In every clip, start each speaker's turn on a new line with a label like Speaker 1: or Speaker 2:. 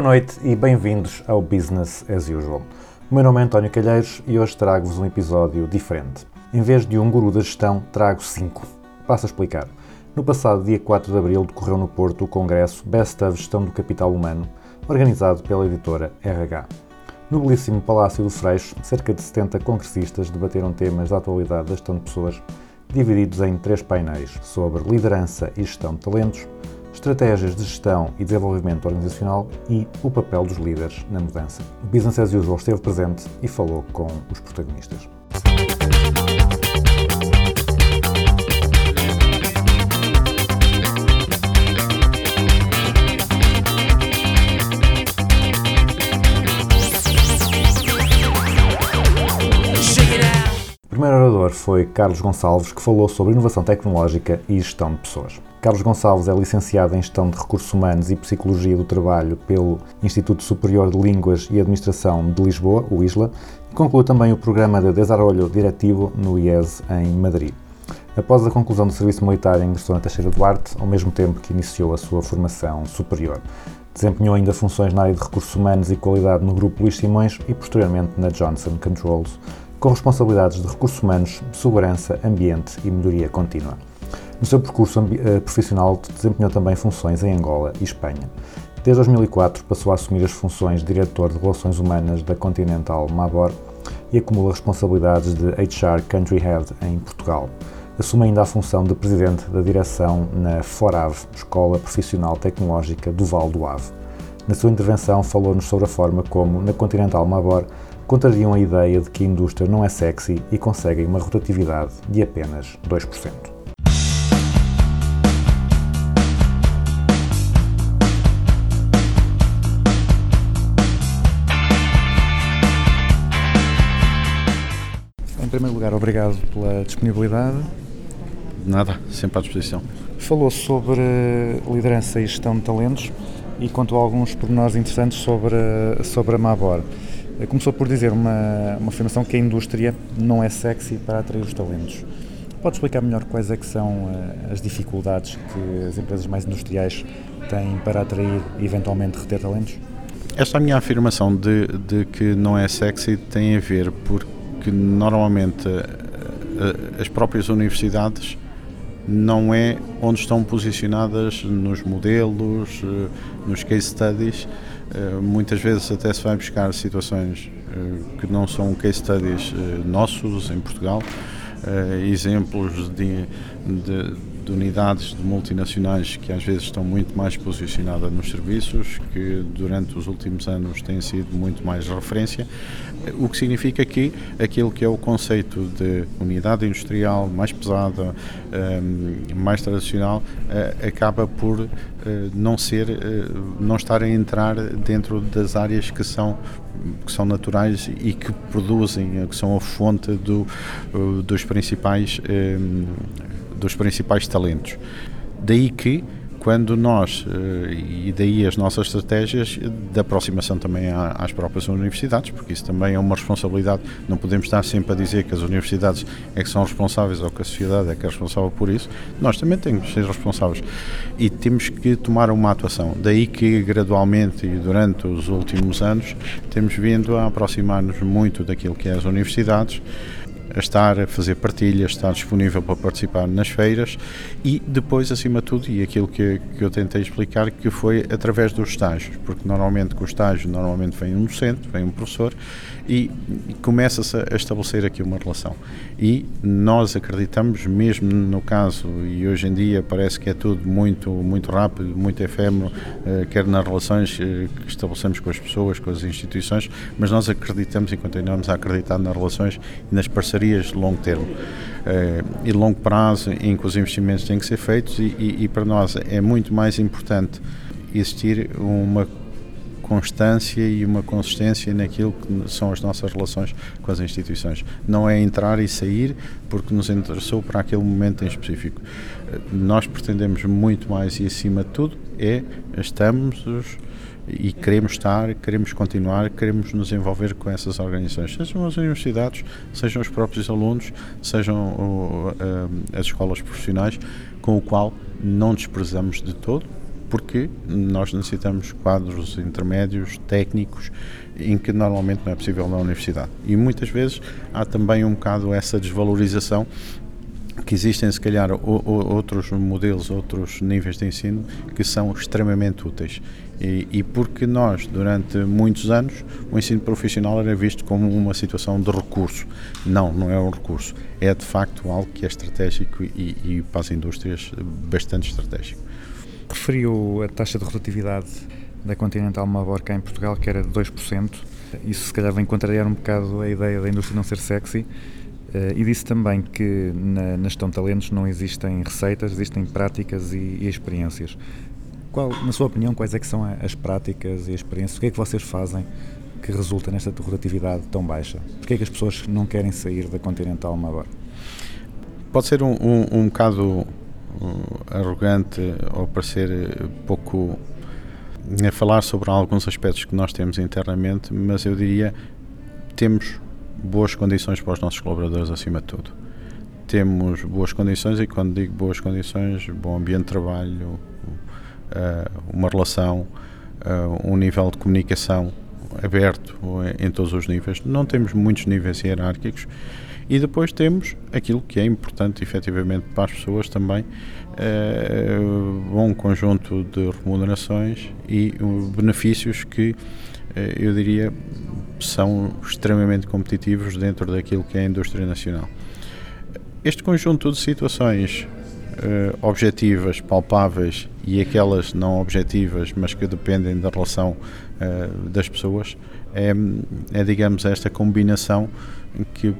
Speaker 1: Boa noite e bem-vindos ao Business as Usual. O meu nome é António Calheiros e hoje trago-vos um episódio diferente. Em vez de um guru da gestão, trago cinco. Passo a explicar. No passado dia 4 de abril decorreu no Porto o congresso Best of Gestão do Capital Humano, organizado pela editora RH. No belíssimo Palácio do Freixo, cerca de 70 congressistas debateram temas da atualidade da gestão de pessoas, divididos em três painéis sobre liderança e gestão de talentos, estratégias de gestão e desenvolvimento organizacional e o papel dos líderes na mudança. O Business as Usual esteve presente e falou com os protagonistas. Primeiro orador foi Carlos Gonçalves, que falou sobre inovação tecnológica e gestão de pessoas. Carlos Gonçalves é licenciado em Gestão de Recursos Humanos e Psicologia do Trabalho pelo Instituto Superior de Línguas e Administração de Lisboa, o ISLA, e concluiu também o programa de Desarrollo Diretivo no IES, em Madrid. Após a conclusão do serviço militar, ingressou na Teixeira Duarte, ao mesmo tempo que iniciou a sua formação superior. Desempenhou ainda funções na área de recursos humanos e qualidade no Grupo Luís Simões e, posteriormente, na Johnson Controls, com responsabilidades de recursos humanos, segurança, ambiente e melhoria contínua. No seu percurso eh, profissional, desempenhou também funções em Angola e Espanha. Desde 2004, passou a assumir as funções de diretor de Relações Humanas da Continental Mabor e acumula responsabilidades de HR Country Head em Portugal. Assume ainda a função de presidente da direção na FORAV, Escola Profissional Tecnológica do Val do Ave. Na sua intervenção, falou-nos sobre a forma como, na Continental Mabor, contrariam a ideia de que a indústria não é sexy e conseguem uma rotatividade de apenas 2%. Em primeiro lugar, obrigado pela disponibilidade.
Speaker 2: Nada, sempre à disposição.
Speaker 1: Falou sobre liderança e gestão de talentos e contou alguns pormenores interessantes sobre, sobre a Mabor. Começou por dizer uma, uma afirmação que a indústria não é sexy para atrair os talentos. Pode explicar melhor quais é que são eh, as dificuldades que as empresas mais industriais têm para atrair e eventualmente reter talentos?
Speaker 2: Esta minha afirmação de, de que não é sexy tem a ver porque normalmente eh, eh, as próprias universidades não é onde estão posicionadas nos modelos, eh, nos case studies. Eh, Muitas vezes até se vai buscar situações eh, que não são case studies eh, nossos em Portugal, exemplos de, de, de unidades de multinacionais que às vezes estão muito mais posicionadas nos serviços, que durante os últimos anos têm sido muito mais referência, o que significa que aquilo que é o conceito de unidade industrial mais pesada, eh, mais tradicional, eh, acaba por eh, não ser, eh, não estar a entrar dentro das áreas que são que são naturais e que produzem, que são a fonte do, dos principais eh, dos principais talentos. Daí que quando nós, eh, e daí as nossas estratégias de aproximação também às próprias universidades, porque isso também é uma responsabilidade, não podemos estar sempre a dizer que as universidades é que são responsáveis ou que a sociedade é que é responsável por isso, nós também temos que ser responsáveis e temos que tomar uma atuação. Daí que gradualmente e durante os últimos anos temos vindo a aproximar-nos muito daquilo que é as universidades, a estar a fazer partilhas, estar disponível para participar nas feiras e depois, acima de tudo, e aquilo que, que eu tentei explicar, que foi através dos estágios, porque normalmente com o estágio normalmente vem um docente, vem um professor e começa-se a estabelecer aqui uma relação. E nós acreditamos, mesmo no caso, e hoje em dia parece que é tudo muito, muito rápido, muito efêmero, eh, quer nas relações eh, que estabelecemos com as pessoas, com as instituições, mas nós acreditamos e continuamos a acreditar nas relações e nas parcerias de longo termo eh, e longo prazo em que os investimentos têm que ser feitos e, e, e para nós é muito mais importante existir uma constância e uma consistência naquilo que são as nossas relações com as instituições. Não é entrar e sair porque nos interessou para aquele momento em específico. Nós pretendemos muito mais e acima de tudo é estamos os- e queremos estar, queremos continuar, queremos nos envolver com essas organizações, sejam as universidades, sejam os próprios alunos, sejam o, as escolas profissionais, com o qual não desprezamos de todo, porque nós necessitamos quadros intermédios, técnicos, em que normalmente não é possível na universidade. E muitas vezes há também um bocado essa desvalorização que existem se calhar outros modelos, outros níveis de ensino que são extremamente úteis. E, e porque nós, durante muitos anos, o ensino profissional era visto como uma situação de recurso. Não, não é um recurso. É de facto algo que é estratégico e, e para as indústrias bastante estratégico.
Speaker 1: Referiu a taxa de rotatividade da Continental Mabor cá em Portugal, que era de 2%. Isso se calhar vem contrariar um bocado a ideia da indústria não ser sexy. Eh, E disse também que na, na gestão de talentos não existem receitas, existem práticas e, e experiências. Qual, na sua opinião, quais é que são as práticas e as experiências? O que é que vocês fazem que resulta nesta rotatividade tão baixa? Porquê é que as pessoas não querem sair da Continental Mabor?
Speaker 2: Pode ser um, um, um bocado arrogante ou parecer uh, pouco a falar sobre alguns aspectos que nós temos internamente, mas eu diria temos boas condições para os nossos colaboradores acima de tudo. Temos boas condições e quando digo boas condições, bom ambiente de trabalho, uh, uma relação, um nível de comunicação aberto em todos os níveis. Não temos muitos níveis hierárquicos e depois temos aquilo que é importante efetivamente para as pessoas também, eh, bom conjunto de remunerações e uh, benefícios que eh, eu diria são extremamente competitivos dentro daquilo que é a indústria nacional. Este conjunto de situações eh, objetivas, palpáveis e aquelas não objetivas, mas que dependem da relação eh, das pessoas, é, é, digamos, esta combinação que,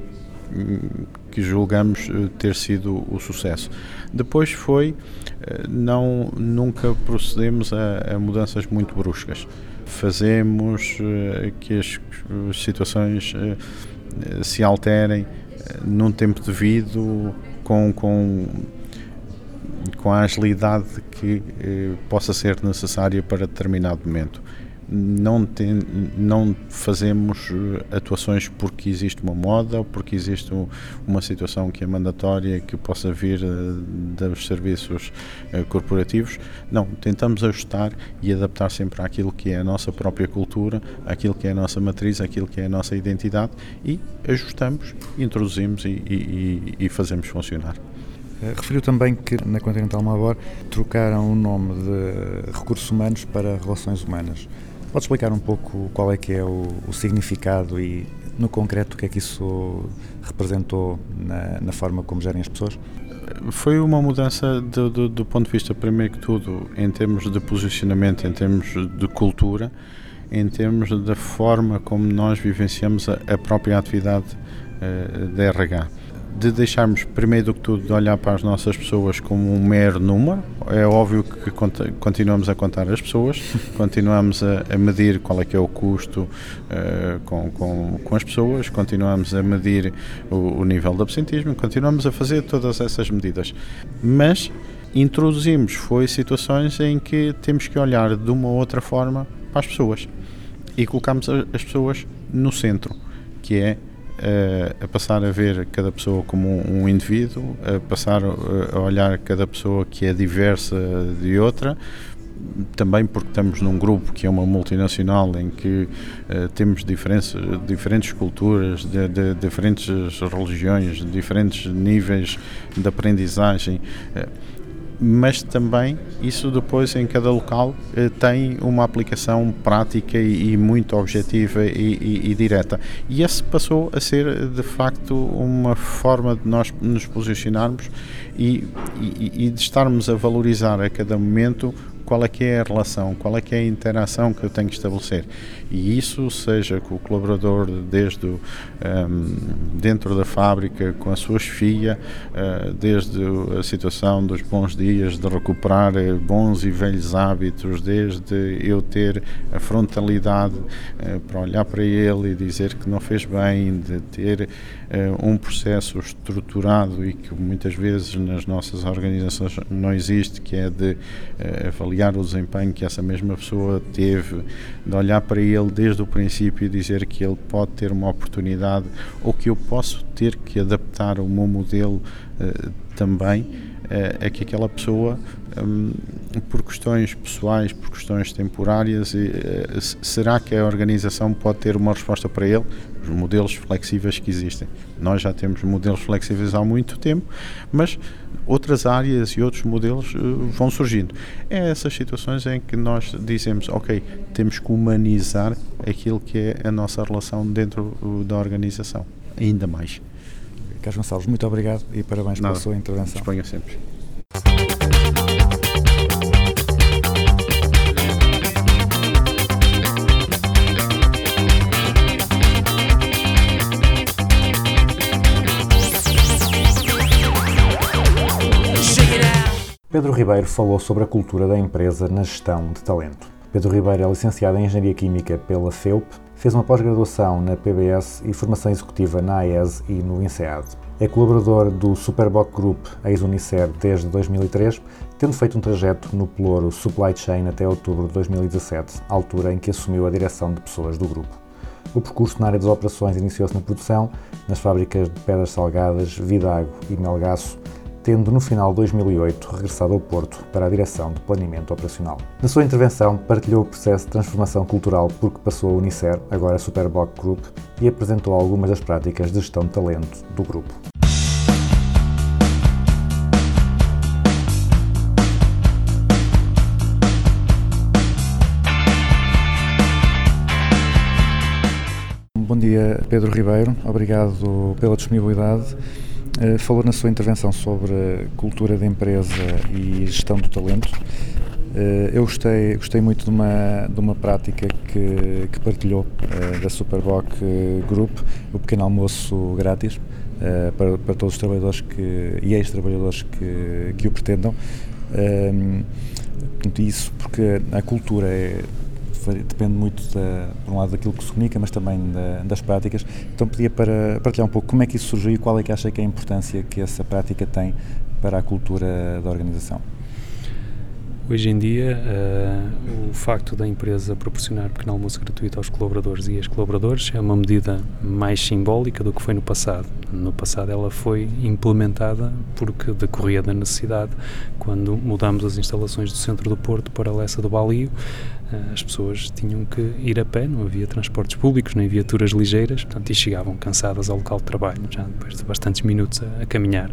Speaker 2: que julgamos eh, ter sido o sucesso. Depois foi, eh, não, nunca procedemos a, a mudanças muito bruscas. Fazemos eh, que as, situações se alterem num tempo devido, com, com, com a agilidade que possa ser necessária para determinado momento. Não, tem, não fazemos eh, atuações porque existe uma moda ou porque existe um- uma situação que é mandatória que possa vir eh, dos serviços eh, corporativos. Não, tentamos ajustar e adaptar sempre àquilo que é a nossa própria cultura, àquilo que é a nossa matriz, àquilo que é a nossa identidade e ajustamos, introduzimos e, e- e- fazemos funcionar.
Speaker 1: Referiu também que na Continental Mabor trocaram o nome de recursos humanos para relações humanas. Pode explicar um pouco qual é que é o, o significado e, no concreto, o que é que isso representou na, na forma como gerem as pessoas?
Speaker 2: Foi uma mudança do, do- do ponto de vista, primeiro que tudo, em termos de posicionamento, em termos de cultura, em termos da forma como nós vivenciamos a, a própria atividade eh, da RH. De deixarmos, primeiro do que tudo, de olhar para as nossas pessoas como um mero número. É óbvio que continuamos a contar as pessoas, continuamos a, a medir qual é que é o custo eh, com, com, com as pessoas, continuamos a medir o, o nível de absentismo, continuamos a fazer todas essas medidas. Mas introduzimos foi situações em que temos que olhar de uma outra forma para as pessoas e colocamos as pessoas no centro, que é a passar a ver cada pessoa como um, indivíduo, a passar eh, a olhar cada pessoa que é diversa de outra, também porque estamos num grupo que é uma multinacional em que eh, temos diferentes, diferentes culturas, de, de- diferentes religiões, diferentes níveis de aprendizagem. eh, mas também isso depois em cada local eh, tem uma aplicação prática e, muito objetiva e, e- e direta. E esse passou a ser de facto uma forma de nós nos posicionarmos e- e de estarmos a valorizar a cada momento qual é que é a relação, qual é que é a interação que eu tenho que estabelecer. E isso seja com o colaborador desde um, dentro da fábrica, com a sua chefia, uh, desde a situação dos bons dias, de recuperar eh, bons e velhos hábitos, desde eu ter a frontalidade uh, para olhar para ele e dizer que não fez bem, de ter uh, um processo estruturado e que muitas vezes nas nossas organizações não existe, que é de avaliar o desempenho que essa mesma pessoa teve, de olhar para ele desde o princípio dizer que ele pode ter uma oportunidade ou que eu posso ter que adaptar o meu modelo uh, também é que aquela pessoa, um, por questões pessoais, por questões temporárias, e, uh, será que a organização pode ter uma resposta para ele? Os modelos flexíveis que existem. Nós já temos modelos flexíveis há muito tempo, mas outras áreas e outros modelos uh, vão surgindo. É essas situações em que nós dizemos, ok, temos que humanizar aquilo que é a nossa relação dentro uh, da organização, ainda mais.
Speaker 1: Carlos Gonçalves, muito obrigado e parabéns
Speaker 2: Nada.
Speaker 1: pela sua intervenção.
Speaker 2: Disponha sempre.
Speaker 1: Pedro Ribeiro falou sobre a cultura da empresa na gestão de talento. Pedro Ribeiro é licenciado em Engenharia Química pela FEUP, fez uma pós-graduação na PBS e formação executiva na AES e no INSEAD. É colaborador do Superboc Group, ex-Unicer, desde 2003, tendo feito um trajeto no pelouro Supply Chain até outubro de 2017, altura em que assumiu a direção de pessoas do grupo. O percurso na área das operações iniciou-se na produção, nas fábricas de pedras salgadas, Vidago e Melgaço, tendo no final de 2008 regressado ao Porto para a direção de planeamento operacional. Na sua intervenção, partilhou o processo de transformação cultural por que passou a Unicer, agora Superboc Group, e apresentou algumas das práticas de gestão de talento do grupo. Bom dia, Pedro Ribeiro. Obrigado pela disponibilidade. Eh, Falou na sua intervenção sobre cultura de empresa e gestão do talento. Eh, Eu gostei, gostei muito de uma, de uma prática que, que partilhou eh, da Superboc Group, o pequeno almoço grátis para, para todos os trabalhadores que, e ex-trabalhadores que, que o pretendam. Ehm, isso porque a cultura é, depende muito, da, por um lado, daquilo que se comunica, mas também da- das práticas. Então pedia para partilhar um pouco como é que isso surgiu e qual é que acha que é a importância que essa prática tem para a cultura da organização.
Speaker 3: Hoje em dia, eh, o facto da empresa proporcionar pequeno almoço gratuito aos colaboradores e ex-colaboradores é uma medida mais simbólica do que foi no passado. No passado, ela foi implementada porque decorria da necessidade, quando mudámos as instalações do centro do Porto para a Lessa do Balio, as pessoas tinham que ir a pé, não havia transportes públicos, nem viaturas ligeiras, portanto, e chegavam cansadas ao local de trabalho, já depois de bastantes minutos a, a caminhar.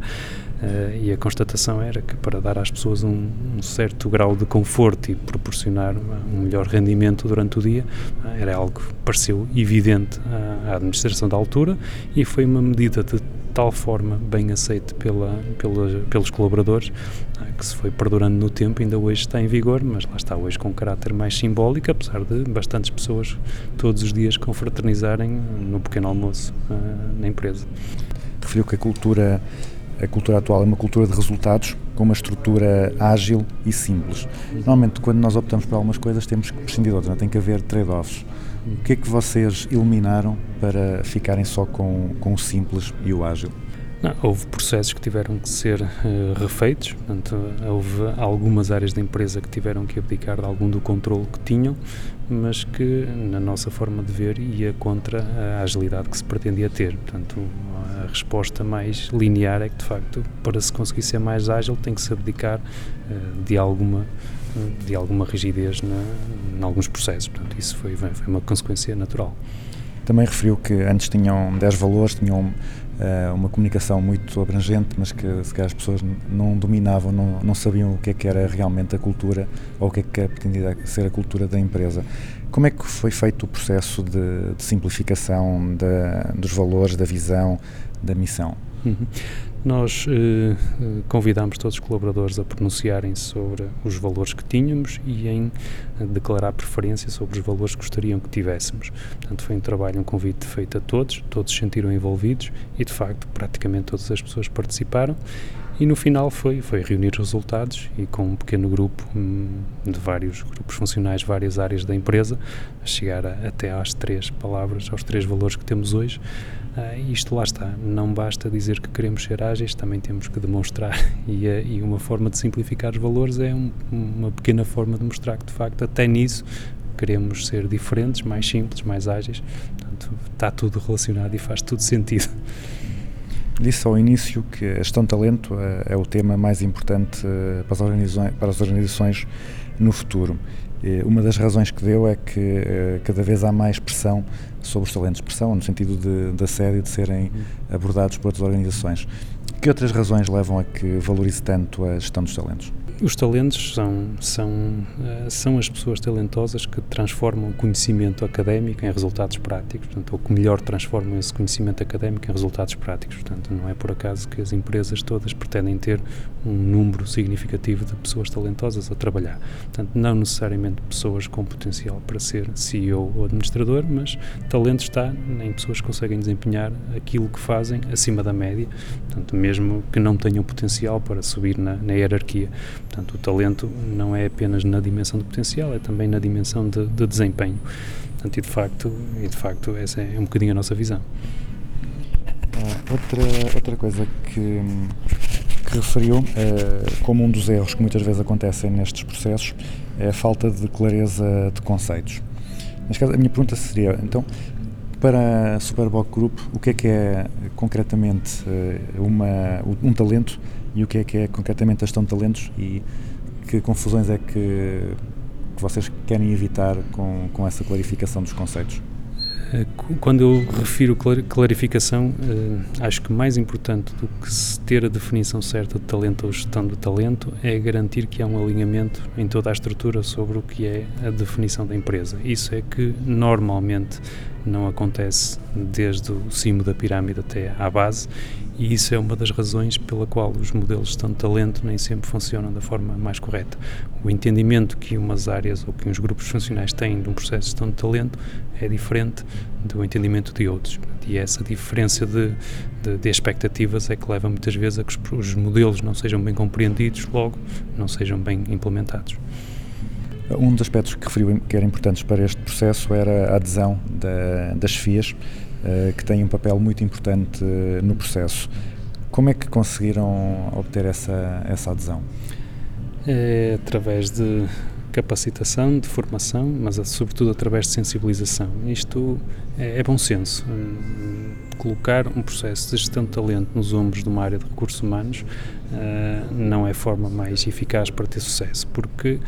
Speaker 3: Eh, e a constatação era que para dar às pessoas um, um certo grau de conforto e proporcionar um melhor rendimento durante o dia eh, era algo que pareceu evidente à, à administração da altura e foi uma medida de tal forma bem aceite pela, pela, pelos colaboradores eh, que se foi perdurando no tempo, ainda hoje está em vigor, mas lá está hoje com um caráter mais simbólico, apesar de bastantes pessoas todos os dias confraternizarem no pequeno almoço eh, na empresa.
Speaker 1: Referiu que a cultura, a cultura atual é uma cultura de resultados, com uma estrutura ágil e simples. Normalmente, quando nós optamos por algumas coisas, temos que prescindir de outras, não é? tem que haver trade-offs. O que é que vocês eliminaram para ficarem só com, com o simples e o ágil?
Speaker 3: Não, houve processos que tiveram que ser eh, refeitos, portanto, houve algumas áreas da empresa que tiveram que abdicar de algum do controle que tinham, mas que, na nossa forma de ver, ia contra a agilidade que se pretendia ter. Portanto, a resposta mais linear é que, de facto, para se conseguir ser mais ágil, tem que se abdicar eh, de alguma de alguma rigidez na, em alguns processos. Portanto, isso foi, foi uma consequência natural.
Speaker 1: Também referiu que antes tinham 10 valores, tinham eh, uma comunicação muito abrangente, mas que se calhar as pessoas não dominavam, não, não sabiam o que é que era realmente a cultura ou o que é que pretendia ser a cultura da empresa. Como é que foi feito o processo de, de simplificação da- dos valores, da visão, da missão?
Speaker 3: Uhum. Nós eh, eh, convidámos todos os colaboradores a pronunciarem-se sobre os valores que tínhamos e em eh, declarar preferência sobre os valores que gostariam que tivéssemos. Portanto, foi um trabalho, um convite feito a todos, todos se sentiram envolvidos e, de facto, praticamente todas as pessoas participaram e no final foi, foi reunir resultados e com um pequeno grupo hum, de vários grupos funcionais, várias áreas da empresa, chegar a, até às três palavras, aos três valores que temos hoje. Uh, isto lá está, não basta dizer que queremos ser ágeis, também temos que demonstrar. E, uh, e uma forma de simplificar os valores é um, uma pequena forma de mostrar que, de facto, até nisso queremos ser diferentes, mais simples, mais ágeis. Portanto, está tudo relacionado e faz tudo sentido.
Speaker 1: Disse ao início que a gestão de talento é, é o tema mais importante eh, para as para as organizações no futuro. Uma das razões que deu é que eh, cada vez há mais pressão sobre os talentos, pressão no sentido de, de assédio, de serem abordados por outras organizações. Que outras razões levam a que valorize tanto a gestão dos talentos?
Speaker 3: Os talentos são, são, uh, são as pessoas talentosas que transformam conhecimento académico em resultados práticos, portanto, ou que melhor transformam esse conhecimento académico em resultados práticos. Portanto, não é por acaso que as empresas todas pretendem ter um número significativo de pessoas talentosas a trabalhar. Portanto, não necessariamente pessoas com potencial para ser CEO ou administrador, mas talento está em pessoas que conseguem desempenhar aquilo que fazem acima da média, portanto, mesmo que não tenham potencial para subir na, na hierarquia. Portanto, o talento não é apenas na dimensão do potencial, é também na dimensão de, de desempenho. Portanto, e de facto, e de facto essa é um bocadinho a nossa visão.
Speaker 1: Uh, outra, outra coisa que, que referiu uh, como um dos erros que muitas vezes acontecem nestes processos é a falta de clareza de conceitos. Mas a minha pergunta seria, então, para a Superboc Group, o que é que é concretamente uh, uma, um talento e o que é que é concretamente a gestão de talentos e que confusões é que, que vocês querem evitar com, com essa clarificação dos conceitos?
Speaker 3: Eh, quando eu refiro clarificação, eh, acho que mais importante do que ter a definição certa de talento ou gestão do talento é garantir que há um alinhamento em toda a estrutura sobre o que é a definição da empresa. Isso é que normalmente não acontece desde o cimo da pirâmide até à base e isso é uma das razões pela qual os modelos de talento nem sempre funcionam da forma mais correta. O entendimento que umas áreas ou que uns grupos funcionais têm de um processo de talento é diferente do entendimento de outros. E essa diferença de, de, de expectativas é que leva muitas vezes a que os, os modelos não sejam bem compreendidos, logo não sejam bem implementados.
Speaker 1: Um dos aspectos que referiu que eram importantes para este processo era a adesão da, das FIAs, que têm um papel muito importante uh, no processo. Como é que conseguiram obter essa, essa adesão?
Speaker 3: É através de capacitação, de formação, mas sobretudo através de sensibilização. Isto é, é bom senso. Hum, colocar um processo de gestão de talento nos ombros de uma área de recursos humanos uh, não é a forma mais eficaz para ter sucesso, porque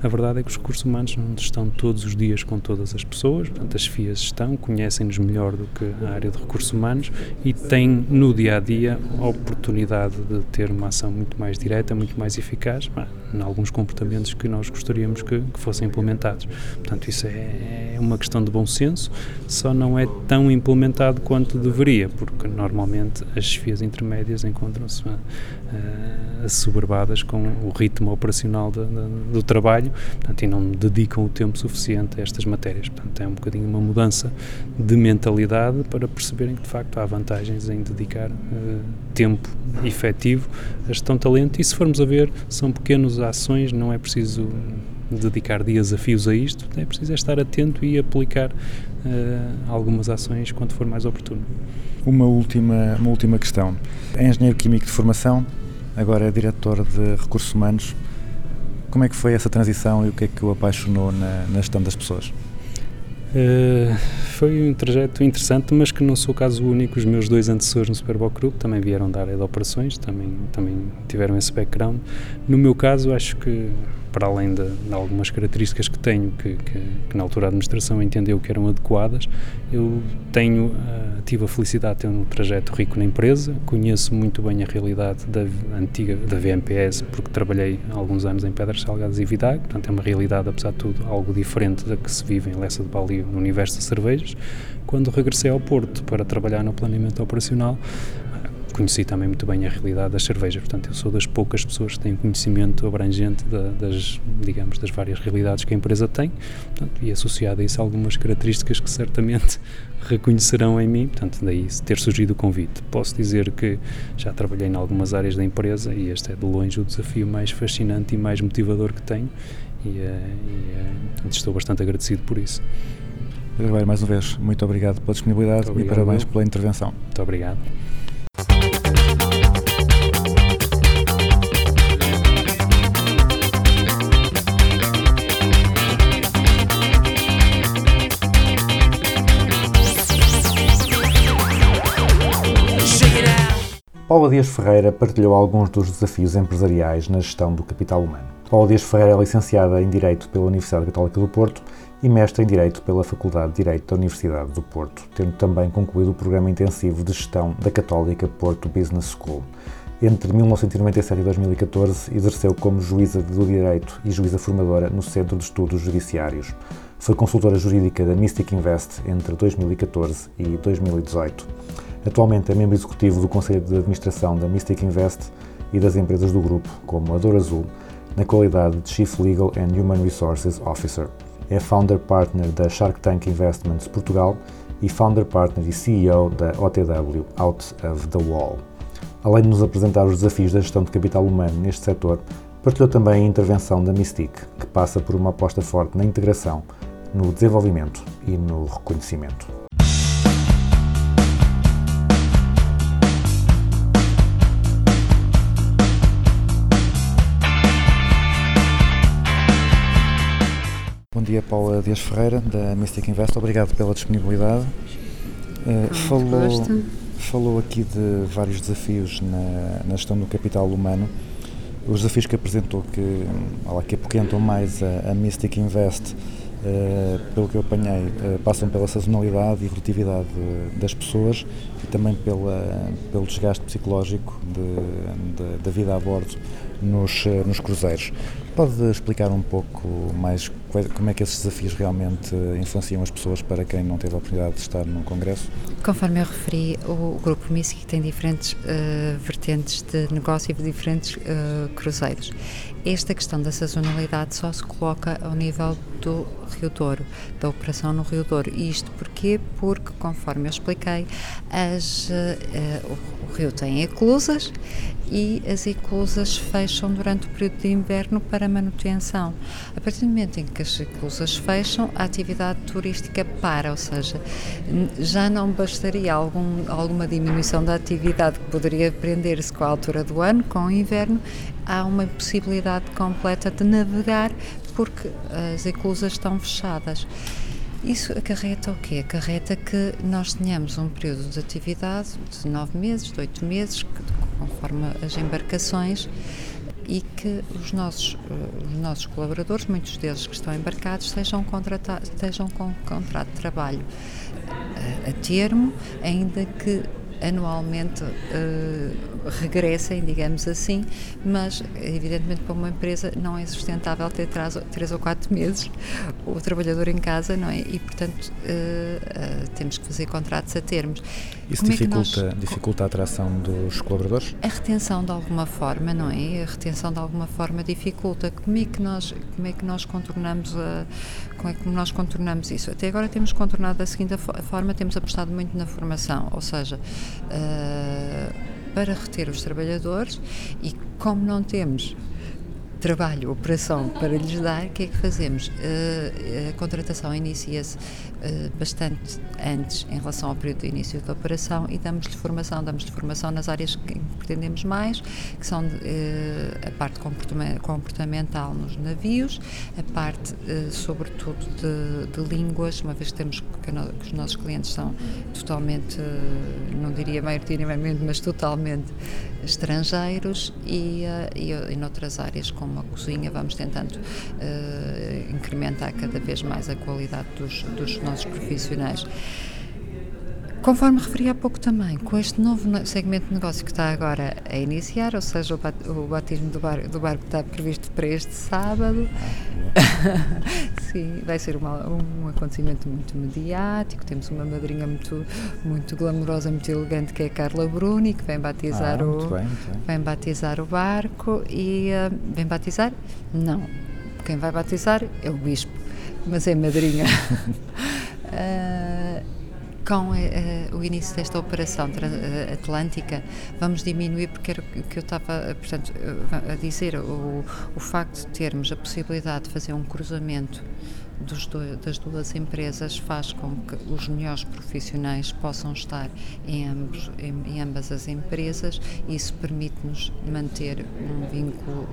Speaker 3: a verdade é que os recursos humanos não estão todos os dias com todas as pessoas, portanto, as FIAs estão, conhecem-nos melhor do que a área de recursos humanos e têm no dia a dia a oportunidade de ter uma ação muito mais direta, muito mais eficaz, em alguns comportamentos que nós gostaríamos que, que fossem implementados. Portanto, isso é, é uma questão de bom senso, só não é tão implementado quanto deveria, porque normalmente as FIAs intermédias encontram-se uh, assoberbadas com o ritmo operacional de, de, do trabalho portanto, e não dedicam o tempo suficiente a estas matérias. Portanto, é um bocadinho uma mudança de mentalidade para perceberem que de facto há vantagens em dedicar uh, tempo efetivo a gestão talento e se formos a ver, são pequenas ações, não é preciso dedicar dias a fios a isto, é preciso é estar atento e aplicar uh, algumas ações quando for mais oportuno.
Speaker 1: Uma última, uma última questão. É engenheiro químico de formação, agora é diretor de recursos humanos. Como é que foi essa transição e o que é que o apaixonou na, na gestão das pessoas?
Speaker 3: Uh, foi um trajeto interessante, mas que não sou o caso único. Os meus dois antecessores no Superboc Group também vieram da área de operações, também, também tiveram esse background. No meu caso, acho que para além de, de, algumas características que tenho que, que, que, na altura a administração entendeu que eram adequadas, eu tenho, uh, tive a felicidade de ter um trajeto rico na empresa, conheço muito bem a realidade da antiga, da VMPS, porque trabalhei alguns anos em Pedras Salgadas e Vidag, portanto é uma realidade, apesar de tudo, algo diferente da que se vive em Lessa de Balio, no universo de cervejas. Quando regressei ao Porto para trabalhar no planeamento operacional, conheci também muito bem a realidade das cervejas. Portanto, eu sou das poucas pessoas que têm conhecimento abrangente da, das, digamos, das várias realidades que a empresa tem portanto, e associado a isso algumas características que certamente reconhecerão em mim, portanto, daí ter surgido o convite. Posso dizer que já trabalhei em algumas áreas da empresa e este é de longe o desafio mais fascinante e mais motivador que tenho e, e estou bastante agradecido por isso.
Speaker 1: Pedro mais uma vez, muito obrigado pela disponibilidade
Speaker 3: obrigado,
Speaker 1: e parabéns pela intervenção.
Speaker 3: Muito obrigado.
Speaker 1: Paula Dias Ferreira partilhou alguns dos desafios empresariais na gestão do capital humano. Paula Dias Ferreira é licenciada em Direito pela Universidade Católica do Porto e mestre em Direito pela Faculdade de Direito da Universidade do Porto, tendo também concluído o programa intensivo de gestão da Católica Porto Business School. Entre 1997 e 2014, exerceu como juíza do direito e juíza formadora no Centro de Estudos Judiciários. Foi consultora jurídica da Mystic Invest entre 2014 e 2018. Atualmente é membro executivo do Conselho de Administração da Mystic Invest e das empresas do grupo, como a Dor Azul, na qualidade de Chief Legal and Human Resources Officer. É founder partner da Shark Tank Investments Portugal e founder partner e CEO da OTW Out of the Wall. Além de nos apresentar os desafios da gestão de capital humano neste setor, partilhou também a intervenção da Mystic, que passa por uma aposta forte na integração, no desenvolvimento e no reconhecimento. Dia, Paula Dias Ferreira, da Mystic Invest. Obrigado pela disponibilidade. Uh, falou, falou aqui de vários desafios na, na, gestão do capital humano. Os desafios que apresentou, que, lá, que apoquentam mais a, a Mystic Invest, uh, pelo que eu apanhei, uh, passam pela sazonalidade e rotatividade das pessoas e também pela, pelo desgaste psicológico de, de, da vida a bordo nos, nos cruzeiros. Pode explicar um pouco mais como é que esses desafios realmente influenciam as pessoas para quem não teve a oportunidade de estar num congresso?
Speaker 4: Conforme eu referi, o Grupo MISC tem diferentes uh, vertentes de negócio e diferentes uh, cruzeiros. Esta questão da sazonalidade só se coloca ao nível do Rio Douro, da operação no Rio Douro. E isto porquê? Porque, conforme eu expliquei, as, uh, o rio tem eclusas e as eclusas fecham durante o período de inverno para manutenção. A partir do momento em que as eclusas fecham, a atividade turística para, ou seja, já não bastaria algum, alguma diminuição da atividade que poderia prender-se com a altura do ano, com o inverno, há uma possibilidade completa de navegar porque as eclusas estão fechadas. Isso acarreta o quê? Acarreta que nós tenhamos um período de atividade de nove meses, de oito meses, conforme as embarcações, e que os nossos, os nossos colaboradores, muitos deles que estão embarcados, contratados, estejam com contrato de trabalho a, a termo, ainda que anualmente uh, regressem, digamos assim, mas evidentemente para uma empresa não é sustentável ter três, ou quatro meses o trabalhador em casa, não é? E portanto uh, uh, temos que fazer contratos a termos.
Speaker 1: Isso Como dificulta, é nós, dificulta a atração dos colaboradores?
Speaker 4: A retenção de alguma forma, não é? A retenção de alguma forma dificulta. Como é que nós, como é que nós contornamos a, como é que nós contornamos isso? Até agora temos contornado da seguinte forma, temos apostado muito na formação, ou seja, uh, para reter os trabalhadores e como não temos trabalho, operação para lhes dar, o que é que fazemos? Uh, a contratação inicia-se bastante antes em relação ao período de início da operação e damos-lhe formação, damos-lhe formação nas áreas que pretendemos mais, que são uh, a parte comportamental nos navios, a parte, sobretudo, de, de, línguas, uma vez que temos que, os nossos clientes são totalmente, não diria maioritariamente, mas totalmente estrangeiros e, e, e noutras áreas como a cozinha, vamos tentando incrementar cada vez mais a qualidade dos, dos nossos profissionais. Conforme referi há pouco também, com este novo segmento de negócio que está agora a iniciar, ou seja, o, bat- o batismo do, bar, do barco está previsto para este sábado. Sim, vai ser uma- um acontecimento muito mediático. Temos uma madrinha muito, muito glamourosa, muito elegante, que é a Carla Bruni, que vem batizar
Speaker 1: Ah,
Speaker 4: o.
Speaker 1: muito bem, muito bem.
Speaker 4: Vem batizar o barco e. ah, vem batizar? Não. Quem vai batizar é o bispo, mas é madrinha. Ah, com eh, o início desta operação atlântica, vamos diminuir, porque era o que eu estava portanto, eh, a dizer, o, o facto de termos a possibilidade de fazer um cruzamento das duas empresas faz com que os melhores profissionais possam estar em, ambos, em, em ambas as empresas e isso permite-nos manter um vínculo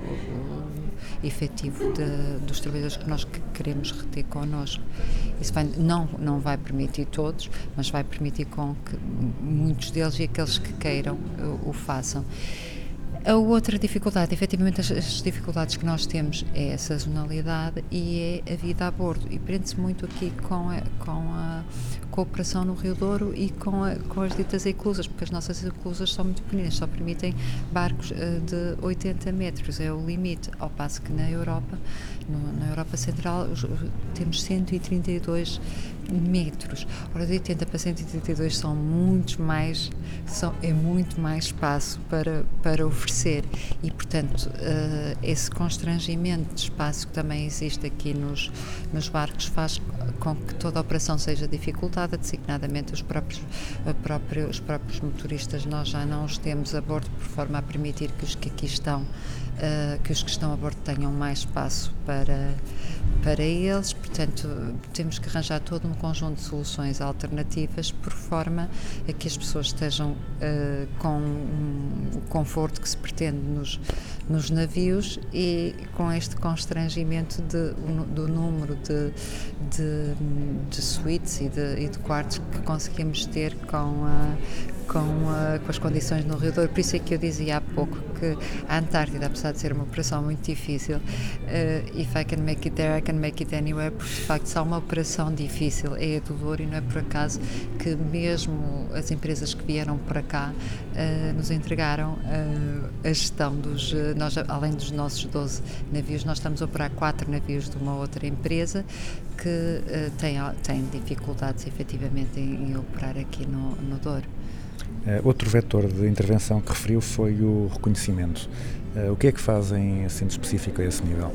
Speaker 4: eh, efetivo de- dos trabalhadores que nós que- queremos reter connosco. Isso vai- não, não vai permitir todos, mas vai permitir com que muitos deles e aqueles que queiram eh, o façam. A outra dificuldade, efetivamente, as, as dificuldades que nós temos é a sazonalidade e é a vida a bordo. E prende-se muito aqui com a, com a cooperação no Rio Douro e com, a- com as ditas eclusas, porque as nossas eclusas são muito pequeninas, só permitem barcos eh, de 80 metros, é o limite. Ao passo que na Europa, no- na Europa Central, os- os- temos 132 metros. Ora, de 80 para 132 são muitos mais, são, é muito mais espaço para, para oferecer e, portanto, eh, esse constrangimento de espaço que também existe aqui nos, nos barcos faz com que toda a operação seja dificultada, designadamente os próprios, próprio- os próprios motoristas. Nós já não os temos a bordo por forma a permitir que os que aqui estão Uh, que os que estão a bordo tenham mais espaço para, para eles, portanto, temos que arranjar todo um conjunto de soluções alternativas por forma a que as pessoas estejam uh, com o conforto que se pretende nos, nos navios e com este constrangimento de, do número de, de, de suítes e de, e de quartos que conseguimos ter com a com, uh, com as condições no Rio Douro. Por isso é que eu dizia há pouco que a Antártida, apesar de ser uma operação muito difícil, uh, if I can make it there, I can make it anywhere, porque de facto se há uma operação difícil é a do Douro e não é por acaso que mesmo as empresas que vieram para cá uh, nos entregaram a gestão dos, nós além dos nossos 12 navios, nós estamos a operar quatro navios de uma outra empresa que tem, tem dificuldades efetivamente em, em operar aqui no, no Douro.
Speaker 1: Uh, outro vetor de intervenção que referiu foi o reconhecimento. Uh, o que é que fazem sendo específico a esse nível?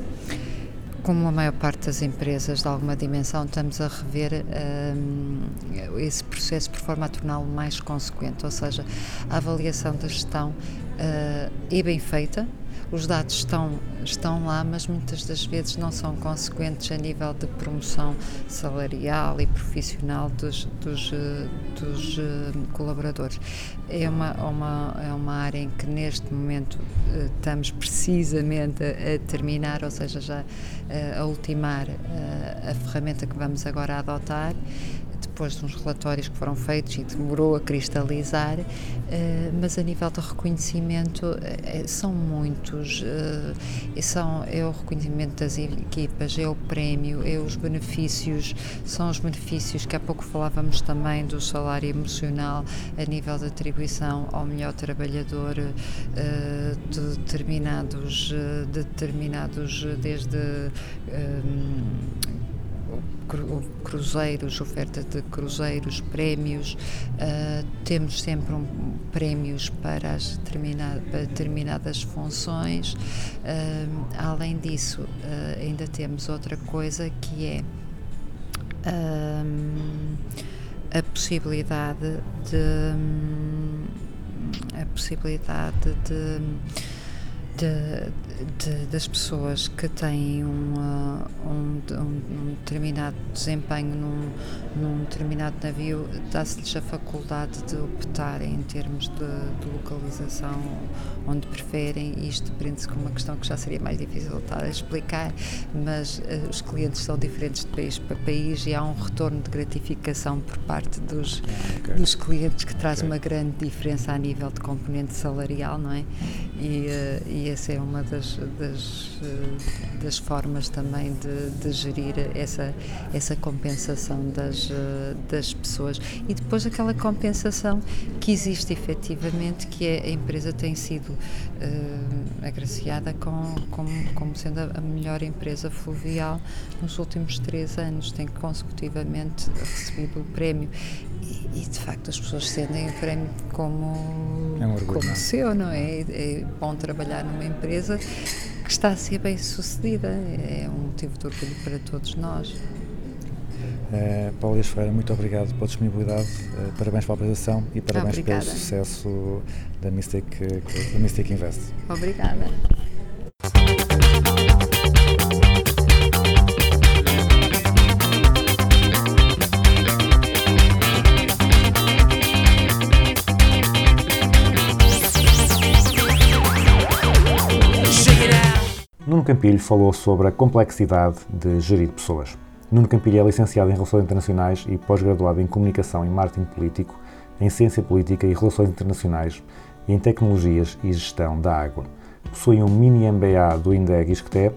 Speaker 4: Como a maior parte das empresas de alguma dimensão, estamos a rever um, esse processo por forma a torná-lo mais consequente, ou seja, a avaliação da gestão uh, é bem feita, os dados estão, estão lá, mas muitas das vezes não são consequentes a nível de promoção salarial e profissional dos, dos, dos colaboradores. É uma, uma, é uma área em que neste momento estamos precisamente a, a terminar, ou seja, já a ultimar a, a ferramenta que vamos agora adotar depois de uns relatórios que foram feitos e demorou a cristalizar, uh, mas a nível de reconhecimento uh, são muitos, são, é o reconhecimento das equipas, é o prémio, é os benefícios, são os benefícios que há pouco falávamos também do salário emocional a nível de atribuição ao melhor trabalhador de determinados, determinados desde cruzeiros, oferta de cruzeiros, prémios, uh, temos sempre um, prémios para, as determinada, para determinadas funções. Uh, além disso, uh, ainda temos outra coisa que é a possibilidade de a possibilidade de de, de, das pessoas que têm uma, um, um, determinado desempenho num, num determinado navio, dá-se-lhes a faculdade de optarem em termos de, de localização onde preferem. Isto prende-se com uma questão que já seria mais difícil de estar a explicar, mas uh, os clientes são diferentes de país para país e há um retorno de gratificação por parte dos, okay. dos clientes que traz okay. uma grande diferença a nível de componente salarial, não é? E, uh, e essa é uma das, das, eh, das formas também de, de gerir essa, essa compensação das, eh, das pessoas. E depois aquela compensação que existe efetivamente, que é a empresa tem sido eh, agraciada com, com, como sendo a melhor empresa fluvial nos últimos três anos, tem consecutivamente recebido o prémio. E, e, de facto as pessoas sentem o prémio como,
Speaker 1: É um orgulho,
Speaker 4: como
Speaker 1: não é?
Speaker 4: seu, não é? É bom trabalhar numa empresa que está a ser bem sucedida, é um motivo de orgulho para todos nós.
Speaker 1: Uh, Paulo Dias Ferreira, muito obrigado pela disponibilidade, uh, parabéns pela apresentação e parabéns pelo
Speaker 4: Obrigada.
Speaker 1: sucesso da Mystic, uh, da Mystic Invest.
Speaker 4: Obrigada.
Speaker 1: Nuno Campilho falou sobre a complexidade de gerir pessoas. Nuno Campilho é licenciado em Relações Internacionais e pós-graduado em Comunicação e Marketing Político, em Ciência Política e Relações Internacionais e em Tecnologias e Gestão da Água. Possui um mini MBA do INDEG ISCTE,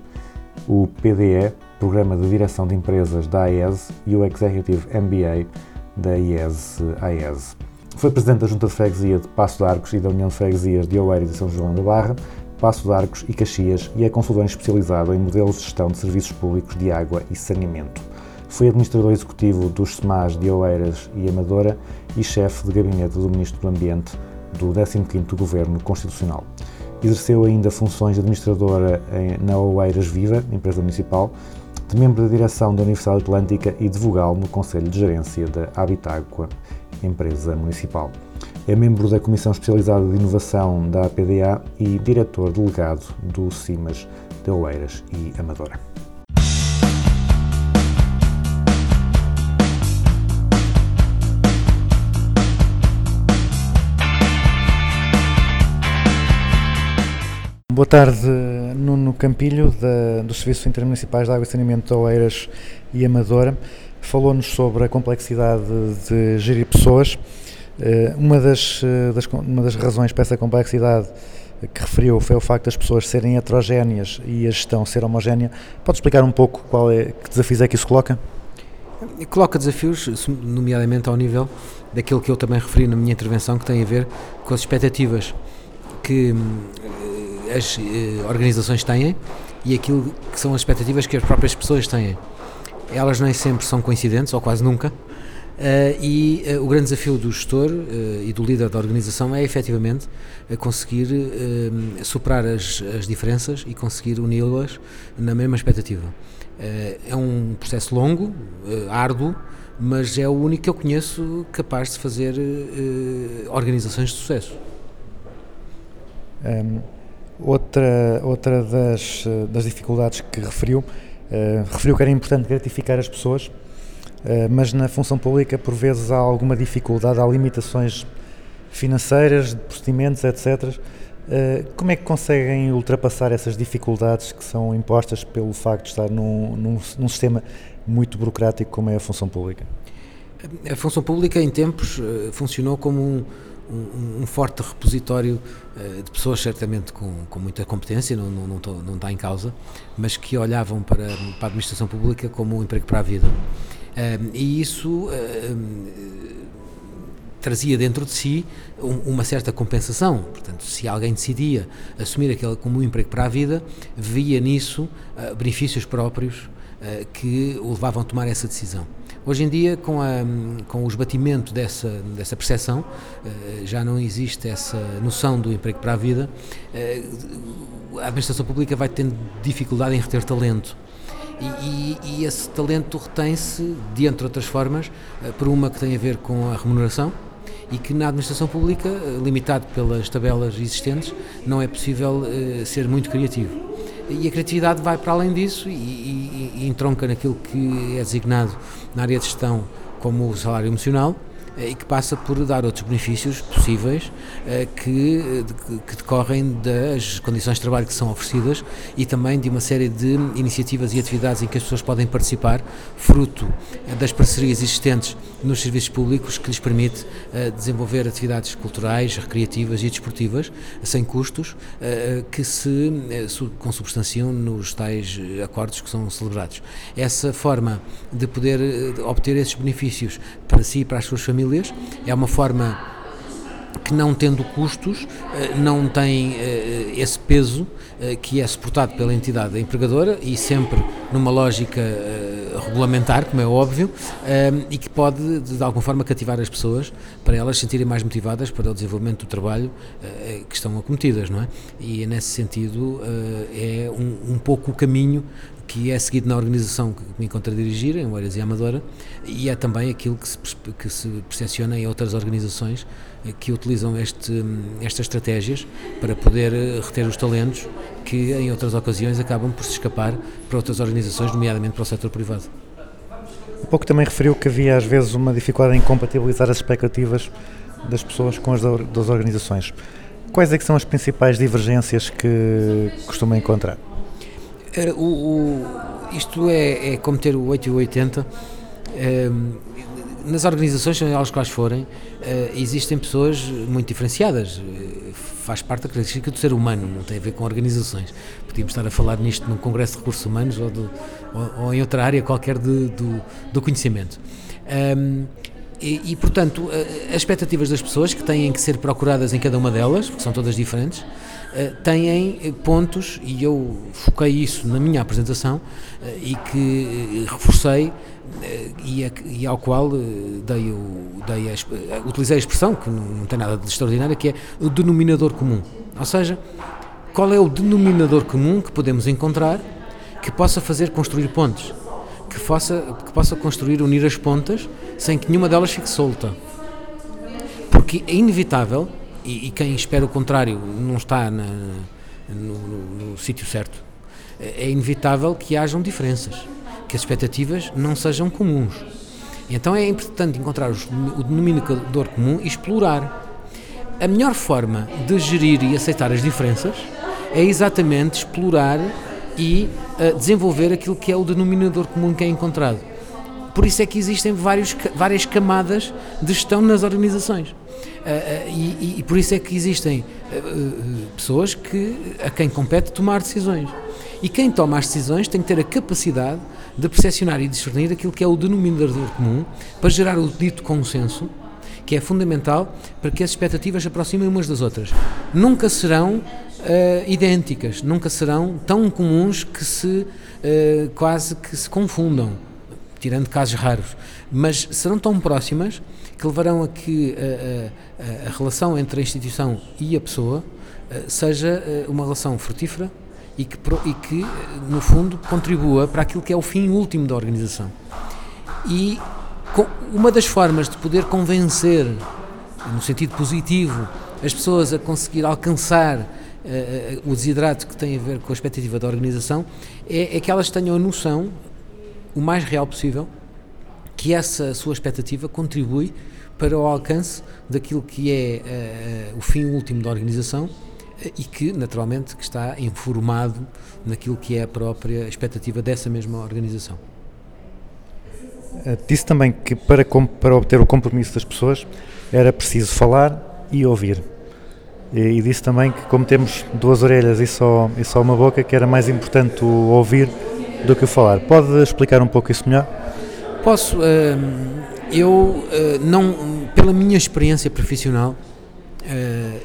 Speaker 1: o PDE, Programa de Direção de Empresas da AES e o Executive MBA da IES-AES. Foi presidente da Junta de Freguesia de Passo de Arcos e da União de Freguesias de Oeiras e São João da Barra, Passo de Arcos e Caxias e é consultor especializado em modelos de gestão de serviços públicos de água e saneamento. Foi administrador executivo dos SEMAS de Oeiras e Amadora e chefe de gabinete do Ministro do Ambiente do 15º Governo Constitucional. Exerceu ainda funções de administradora na Oeiras Viva, empresa municipal, de membro da direção da Universidade Atlântica e de vogal no Conselho de Gerência da Habitágua, empresa municipal. É membro da Comissão Especializada de Inovação da APDA e diretor delegado do CIMAS de Oeiras e Amadora. Boa tarde, Nuno Campilho, da, dos Serviços Intermunicipais de Água e Saneamento de Oeiras e Amadora. Falou-nos sobre a complexidade de gerir pessoas. Eh, Uma das, eh, das, uma das razões para essa complexidade que referiu foi o facto das pessoas serem heterogéneas e a gestão ser homogénea. Pode explicar um pouco qual é, que desafios é que isso coloca?
Speaker 5: Coloca desafios, nomeadamente ao nível daquilo que eu também referi na minha intervenção, que tem a ver com as expectativas que eh, as organizações têm e aquilo que são as expectativas que as próprias pessoas têm. Elas nem sempre são coincidentes, ou quase nunca, e eh, o grande desafio do gestor eh, e do líder da organização é efetivamente eh, conseguir eh, superar as, as diferenças e conseguir uni-las na mesma expectativa. Eh, é um processo longo, eh, árduo, mas é o único que eu conheço capaz de fazer eh, organizações de sucesso.
Speaker 1: Um, outra outra das, eh, das dificuldades que referiu, eh, referiu que era importante gratificar as pessoas, eh, mas na função pública por vezes há alguma dificuldade, há limitações financeiras, de procedimentos, etc. Eh, como é que conseguem ultrapassar essas dificuldades que são impostas pelo facto de estar num, num, num sistema muito burocrático como é a função pública?
Speaker 5: A função pública, em tempos, eh, funcionou como um, um- um forte repositório eh, de pessoas, certamente com, com muita competência, não, não, não, tô- não está em causa, mas que olhavam para, para a administração pública como um emprego para a vida. Eh, E isso trazia dentro de si um- uma certa compensação. Portanto, se alguém decidia assumir aquele como um emprego para a vida, via nisso ah, benefícios próprios ah, que o levavam a tomar essa decisão. Hoje em dia, com, a, com o esbatimento dessa, dessa percepção, ah, já não existe essa noção do emprego para a vida, a administração pública vai tendo dificuldade em reter talento. E, e- e esse talento retém-se, de entre outras formas, eh, por uma que tem a ver com a remuneração e que na administração pública, eh, limitado pelas tabelas existentes, não é possível eh, ser muito criativo. E a criatividade vai para além disso e, e- e entronca naquilo que é designado na área de gestão como o salário emocional, e que passa por dar outros benefícios possíveis eh, que, de- que decorrem das condições de trabalho que são oferecidas e também de uma série de iniciativas e atividades em que as pessoas podem participar, fruto eh, das parcerias existentes nos serviços públicos que lhes permite eh, desenvolver atividades culturais, recreativas e desportivas sem custos eh, que se eh, su- consubstanciam nos tais eh, acordos que são celebrados. Essa forma de poder eh, de obter esses benefícios para si e para as suas famílias é uma forma que não tendo custos, eh, não tem eh, esse peso eh, que é suportado pela entidade empregadora e sempre numa lógica regulamentar, como é óbvio, e que pode de alguma forma cativar as pessoas para elas se sentirem mais motivadas para o desenvolvimento do trabalho que estão acometidas, não é? E nesse sentido é um pouco o caminho que é seguido na organização que me encontro a dirigir, em Oeiras e Amadora, e é também aquilo que se, que se percepciona em outras organizações eh, que utilizam este, estas estratégias para poder eh, reter os talentos que em outras ocasiões acabam por se escapar para outras organizações, nomeadamente para o setor privado.
Speaker 1: Um pouco também referiu que havia às vezes uma dificuldade em compatibilizar as expectativas das pessoas com as das organizações. Quais é que são as principais divergências que costuma encontrar?
Speaker 5: Eh, o, o- isto é, é como ter o 8 e o 80. eh, nas organizações, sejam elas quais forem, eh, existem pessoas muito diferenciadas. Eh, faz parte da característica do ser humano, não tem a ver com organizações. Podíamos estar a falar nisto num congresso de recursos humanos ou, do- ou- ou em outra área qualquer de- do, do conhecimento. Ahm, e, e, portanto, eh, as expectativas das pessoas que têm que ser procuradas em cada uma delas, porque são todas diferentes, têm eh, pontos, e eu foquei isso na minha apresentação eh, e que eh, reforcei eh, e, ao qual eh, dei, o, dei a, eh, utilizei a expressão, que não, não tem nada de extraordinário, que é o denominador comum. Ou seja, qual é o denominador comum que podemos encontrar que possa fazer construir pontes, que possa, que possa construir unir as pontas sem que nenhuma delas fique solta. Porque é inevitável, e, e quem espera o contrário não está na- no, no- no sítio certo, é inevitável que hajam diferenças, que as expectativas não sejam comuns. Então é importante encontrar os- o denominador comum e explorar. A melhor forma de gerir e aceitar as diferenças é exatamente explorar e eh, desenvolver aquilo que é o denominador comum que é encontrado. Por isso é que existem vários, várias camadas de gestão nas organizações. Ah, ah, e, e- por isso é que existem ah, pessoas que, a quem compete tomar decisões. E quem toma as decisões tem que ter a capacidade de percepcionar e discernir aquilo que é o denominador comum para gerar o dito consenso, que é fundamental para que as expectativas se aproximem umas das outras. Nunca serão ah, idênticas, nunca serão tão comuns que se ah, quase que se confundam tirando casos raros, mas serão tão próximas que levarão a que a, a- a relação entre a instituição e a pessoa eh, seja eh, uma relação frutífera e que, e que, eh, no fundo, contribua para aquilo que é o fim último da organização. E uma das formas de poder convencer, no sentido positivo, as pessoas a conseguir alcançar eh, eh, o desidrato que tem a ver com a expectativa da organização é, é que elas tenham a noção o mais real possível que essa sua expectativa contribui para o alcance daquilo que é eh, o fim último da organização eh, e que naturalmente que está informado naquilo que é a própria expectativa dessa mesma organização.
Speaker 1: Eh, Disse também que para, para obter o compromisso das pessoas era preciso falar e ouvir. E, e disse também que como temos duas orelhas e só, e só uma boca, que era mais importante o ouvir do que o falar. Pode explicar um pouco isso melhor?
Speaker 5: Posso, hum, eu uh, não, pela minha experiência profissional uh,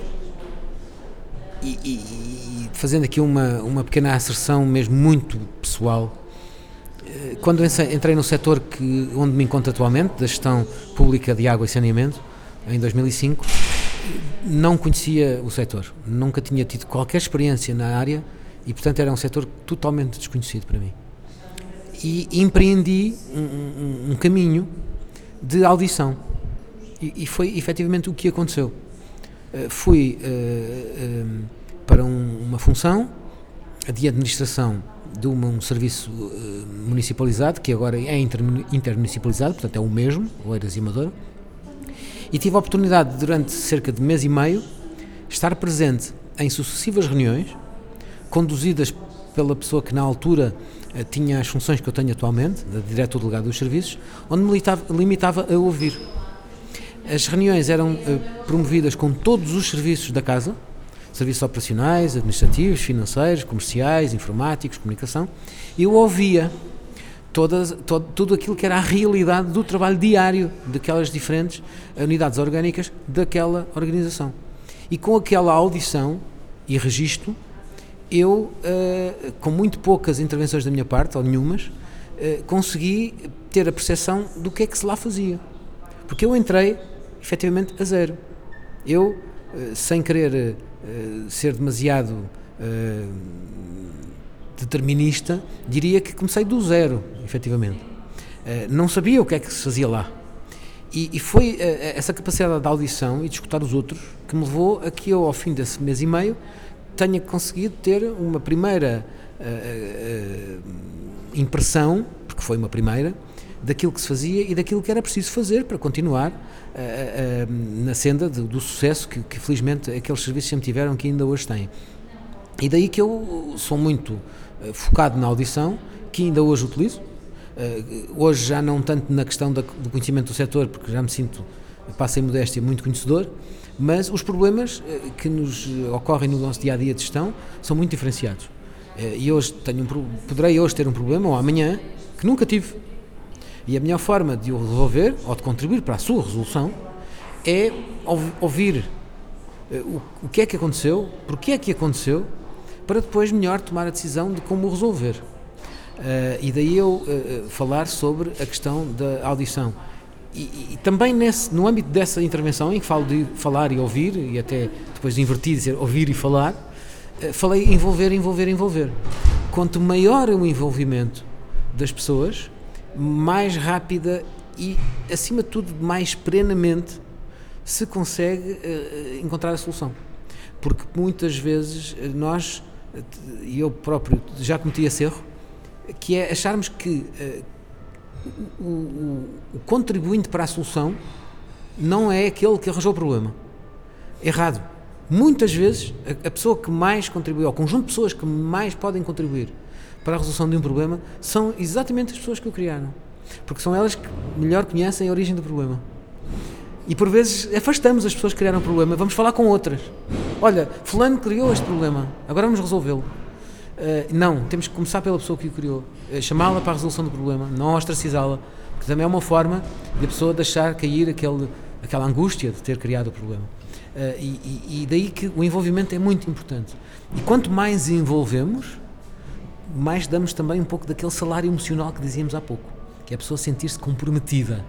Speaker 5: e, e- e fazendo aqui uma, uma pequena asserção mesmo muito pessoal, quando entrei no setor que, onde me encontro atualmente, da gestão pública de água e saneamento, em 2005, não conhecia o setor, nunca tinha tido qualquer experiência na área e, portanto, era um setor totalmente desconhecido para mim e empreendi um, um- um caminho de audição. E, e foi efetivamente o que aconteceu. Eh, fui eh, para um- uma função de administração de uma- um serviço eh, municipalizado, que agora é inter- intermunicipalizado, portanto é o mesmo, Oeiras e Amadora, E tive a oportunidade, durante cerca de mês e meio, estar presente em sucessivas reuniões, conduzidas pela pessoa que na altura tinha as funções que eu tenho atualmente, da diretor delegado dos serviços, onde me limitava, a ouvir. As reuniões eram eh, promovidas com todos os serviços da casa, serviços operacionais, administrativos, financeiros, comerciais, informáticos, comunicação, e eu ouvia todas, todo, tudo aquilo que era a realidade do trabalho diário daquelas diferentes unidades orgânicas daquela organização. E com aquela audição e registro, eu, uh, com muito poucas intervenções da minha parte, ou nenhumas, uh, consegui ter a percepção do que é que se lá fazia. Porque eu entrei, efetivamente, a zero. Eu, uh, sem querer ser demasiado determinista, diria que comecei do zero, efetivamente. não sabia o que é que se fazia lá. E, e foi essa capacidade de audição e de escutar os outros que me levou a que eu, ao fim desse mês e meio, tenha conseguido ter uma primeira uh, uh, impressão, porque foi uma primeira, daquilo que se fazia e daquilo que era preciso fazer para continuar uh, na senda de, do sucesso que, que, felizmente aqueles serviços sempre tiveram que ainda hoje têm. E daí que eu sou muito focado na audição, que ainda hoje utilizo. hoje já não tanto na questão da, do conhecimento do setor, porque já me sinto, passo em modéstia, muito conhecedor, mas os problemas eh, que nos ocorrem no nosso dia a dia de gestão são muito diferenciados. Eh, e hoje tenho um, poderei hoje ter um problema ou amanhã que nunca tive. E a melhor forma de o resolver ou de contribuir para a sua resolução é ouvir eh, o, que é que aconteceu, porquê é que aconteceu, para depois melhor tomar a decisão de como o resolver. E daí eu falar sobre a questão da audição. E, e, também nesse, no âmbito dessa intervenção, em que falo de falar e ouvir, e até depois de invertir, dizer ouvir e falar, eh, falei envolver, envolver, envolver. Quanto maior o envolvimento das pessoas, mais rápida e, acima de tudo, mais plenamente se consegue uh, encontrar a solução. Porque muitas vezes nós, e eu próprio já cometi esse erro, que é acharmos que uh, o, o, o contribuinte para a solução não é aquele que arranjou o problema. Errado. Muitas vezes, a, a pessoa que mais contribui, ou o conjunto de pessoas que mais podem contribuir para a resolução de um problema, são exatamente as pessoas que o criaram. Porque são elas que melhor conhecem a origem do problema. E por vezes afastamos as pessoas que criaram o problema, vamos falar com outras. Olha, Fulano criou este problema, agora vamos resolvê-lo. Uh, não, temos que começar pela pessoa que o criou, uh, chamá-la para a resolução do problema, não ostracizá-la, que também é uma forma de a pessoa deixar cair aquele, aquela angústia de ter criado o problema. Uh, e, e, daí que o envolvimento é muito importante. E quanto mais envolvemos, mais damos também um pouco daquele salário emocional que dizíamos há pouco, que é a pessoa sentir-se comprometida,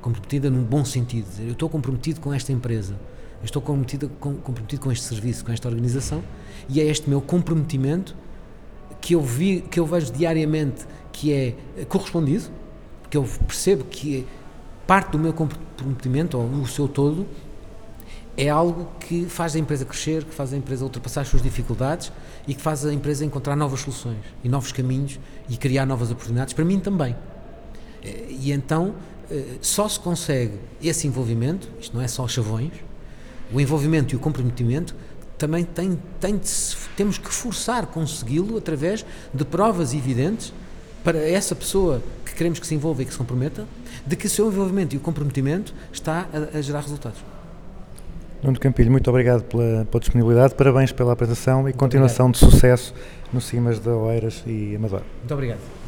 Speaker 5: comprometida num bom sentido, dizer, eu estou comprometido com esta empresa, eu estou comprometido com, comprometido com este serviço, com esta organização, e é este meu comprometimento que eu, vi, que eu vejo diariamente que é correspondido, que eu percebo que parte do meu comprometimento, ou o seu todo, é algo que faz a empresa crescer, que faz a empresa ultrapassar as suas dificuldades e que faz a empresa encontrar novas soluções e novos caminhos e criar novas oportunidades, para mim também. Eh, e então eh, só se consegue esse envolvimento, isto não é só chavões, o envolvimento e o comprometimento também tem, tem de, temos que forçar consegui-lo através de provas evidentes para essa pessoa que queremos que se envolva e que se comprometa, de que o seu envolvimento e o comprometimento está a, a gerar resultados.
Speaker 1: Nuno Campilho, muito obrigado pela, pela disponibilidade, parabéns pela apresentação e muito continuação obrigado. de sucesso no Cimas da Oeiras e Amador.
Speaker 5: Muito obrigado.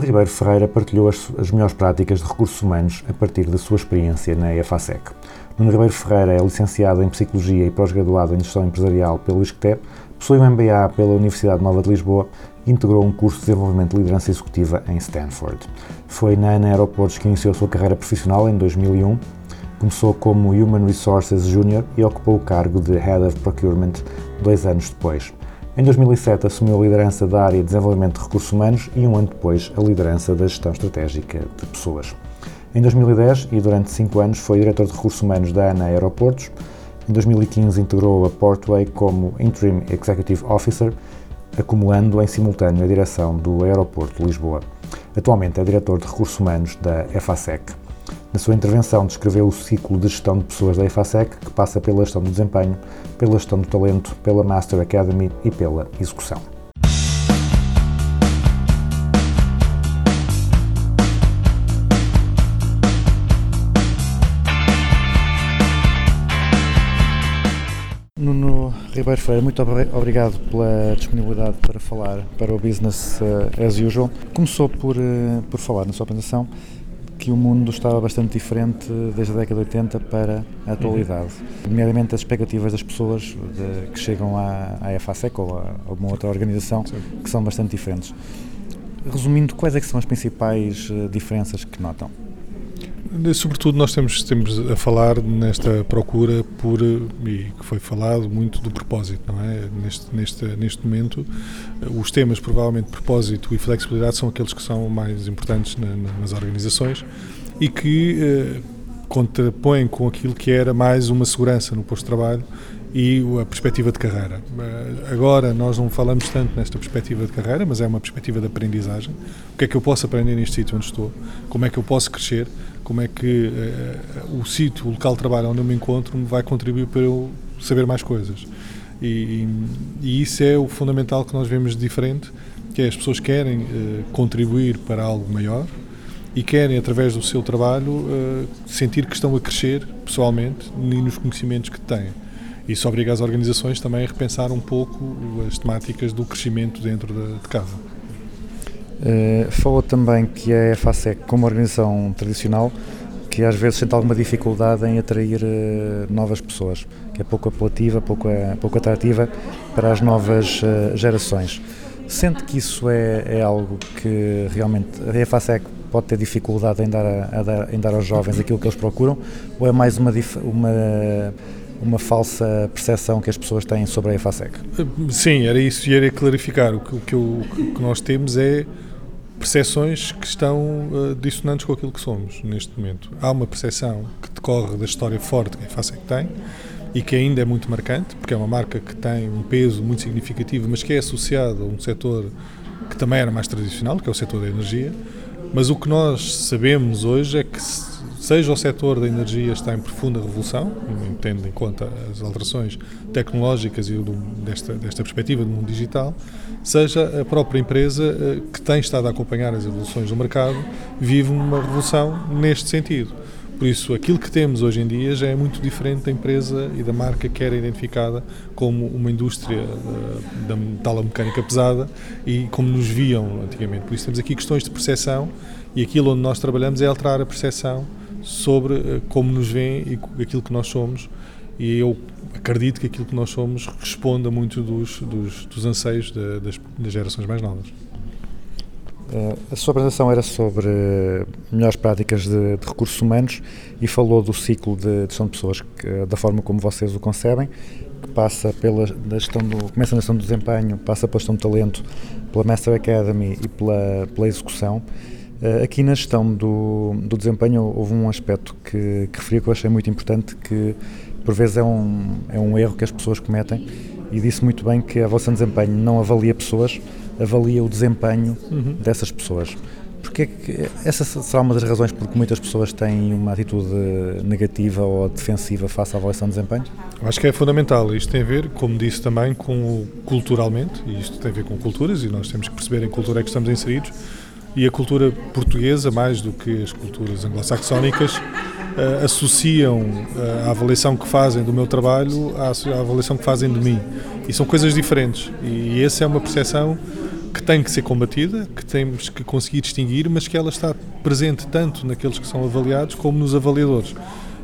Speaker 1: Nuno Ribeiro Ferreira partilhou as, as, melhores práticas de recursos humanos a partir da sua experiência na EFASEC. Nuno Ribeiro Ferreira é licenciado em Psicologia e pós-graduado em Gestão Empresarial pelo ISCTEP, possui um MBA pela Universidade Nova de Lisboa e integrou um curso de Desenvolvimento de Liderança Executiva em Stanford. Foi na ANA Aeroportos que iniciou sua carreira profissional em 2001. Começou como Human Resources Junior e ocupou o cargo de Head of Procurement dois anos depois. Em 2007 assumiu a liderança da área de desenvolvimento de recursos humanos e um ano depois a liderança da gestão estratégica de pessoas. Em 2010 e durante cinco anos foi diretor de recursos humanos da ANA Aeroportos. Em 2015 integrou a Portway como Interim Executive Officer, acumulando em simultâneo a direção do Aeroporto de Lisboa. Atualmente é diretor de recursos humanos da EFASEC. Na sua intervenção descreveu o ciclo de gestão de pessoas da EFASEC, que passa pela gestão do desempenho, pela gestão do talento, pela Master Academy e pela execução. Nuno Ribeiro Freire, muito obrigado pela disponibilidade para falar para o Business uh, as Usual. Começou por, uh, por falar na sua apresentação que o mundo estava bastante diferente desde a década de 80 para a atualidade, uhum. nomeadamente as expectativas das pessoas de, que chegam à, à EFASEC ou a alguma outra organização Sim. que são bastante diferentes. Resumindo, quais é são as principais eh, diferenças que notam?
Speaker 6: Sobretudo nós temos, temos a falar nesta procura por, e que foi falado muito do propósito, não é? Neste, neste, neste momento, os temas provavelmente propósito e flexibilidade são aqueles que são mais importantes na, nas organizações e que eh, contrapõem com aquilo que era mais uma segurança no posto de trabalho e a perspectiva de carreira. Agora nós não falamos tanto nesta perspectiva de carreira, mas é uma perspectiva de aprendizagem. O que é que eu posso aprender neste sítio onde estou? Como é que eu posso crescer? Como é que uh, o sítio, o local de trabalho onde eu me encontro me vai contribuir para eu saber mais coisas? E, e, isso é o fundamental que nós vemos diferente, que é as pessoas querem uh, contribuir para algo maior, e querem, através do seu trabalho, uh, sentir que estão a crescer pessoalmente e nos conhecimentos que têm. Isso obriga as organizações também a repensar um pouco as temáticas do crescimento dentro de, de casa.
Speaker 1: Uh, falou também que a FASEC, como organização tradicional, que às vezes sente alguma dificuldade em atrair uh, novas pessoas, que é pouco apelativa, pouco, uh, pouco atrativa para as novas uh, gerações. Sente que isso é, é, algo que realmente a EFASEC pode ter dificuldade em dar, a, a dar, em dar aos jovens aquilo que eles procuram, ou é mais uma, uma uma falsa percepção que as pessoas têm sobre a EFASEC.
Speaker 6: Sim, era isso e era clarificar. O que, o que, o que nós temos é percepções que estão uh, dissonantes com aquilo que somos neste momento. Há uma percepção que decorre da história forte que a EFASEC tem e que ainda é muito marcante, porque é uma marca que tem um peso muito significativo, mas que é associada a um setor que também era mais tradicional, que é o setor da energia. Mas o que nós sabemos hoje é que seja o setor da energia está em profunda revolução, tendo em conta as alterações tecnológicas e desta, desta perspectiva do mundo digital, seja a própria empresa eh, que tem estado a acompanhar as evoluções do mercado, vive uma revolução neste sentido. Por isso, aquilo que temos hoje em dia já é muito diferente da empresa e da marca que era identificada como uma indústria eh, da metalomecânica pesada e como nos viam antigamente. Por isso, temos aqui questões de percepção e aquilo onde nós trabalhamos é alterar a percepção sobre eh, como nos veem e aquilo que nós somos. E eu acredito que aquilo que nós somos responda muito dos, dos, dos anseios de, das, das, gerações mais novas.
Speaker 1: Uh, a sua apresentação era sobre melhores práticas de, de, recursos humanos e falou do ciclo de gestão de pessoas, que, da forma como vocês o concebem, que passa pela gestão do, começa na gestão do desempenho, passa pela gestão do talento, pela Master Academy e pela, pela execução. Uh, aqui na gestão do, do desempenho houve um aspecto que, que referi que eu achei muito importante, que por vezes é um, é um erro que as pessoas cometem e disse muito bem que a avaliação de desempenho não avalia pessoas, avalia o desempenho uhum. dessas pessoas. Porque que, essa será uma das razões porque muitas pessoas têm uma atitude negativa ou defensiva face à avaliação de desempenho?
Speaker 6: Acho que é fundamental. Isto tem a ver, como disse também, com culturalmente, e isto tem a ver com culturas, e nós temos que perceber em que cultura é que estamos inseridos, e a cultura portuguesa, mais do que as culturas anglo-saxónicas, uh, associam a avaliação que fazem do meu trabalho à, avaliação que fazem de mim. E são coisas diferentes. E essa é uma percepção que tem que ser combatida, que temos que conseguir distinguir, mas que ela está presente tanto naqueles que são avaliados como nos avaliadores.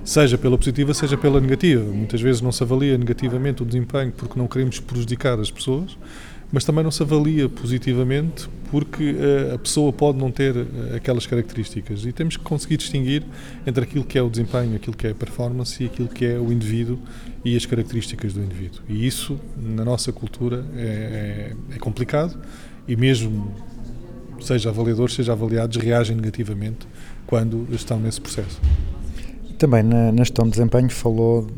Speaker 6: Seja pela positiva, seja pela negativa. Muitas vezes não se avalia negativamente o desempenho porque não queremos prejudicar as pessoas mas também não se avalia positivamente porque uh, a pessoa pode não ter uh, aquelas características e temos que conseguir distinguir entre aquilo que é o desempenho, aquilo que é a performance e aquilo que é o indivíduo e as características do indivíduo. E isso, na nossa cultura, é, é, é complicado e mesmo seja avaliadores, seja avaliados, reagem negativamente quando estão nesse processo.
Speaker 1: Também na, na gestão de desempenho falou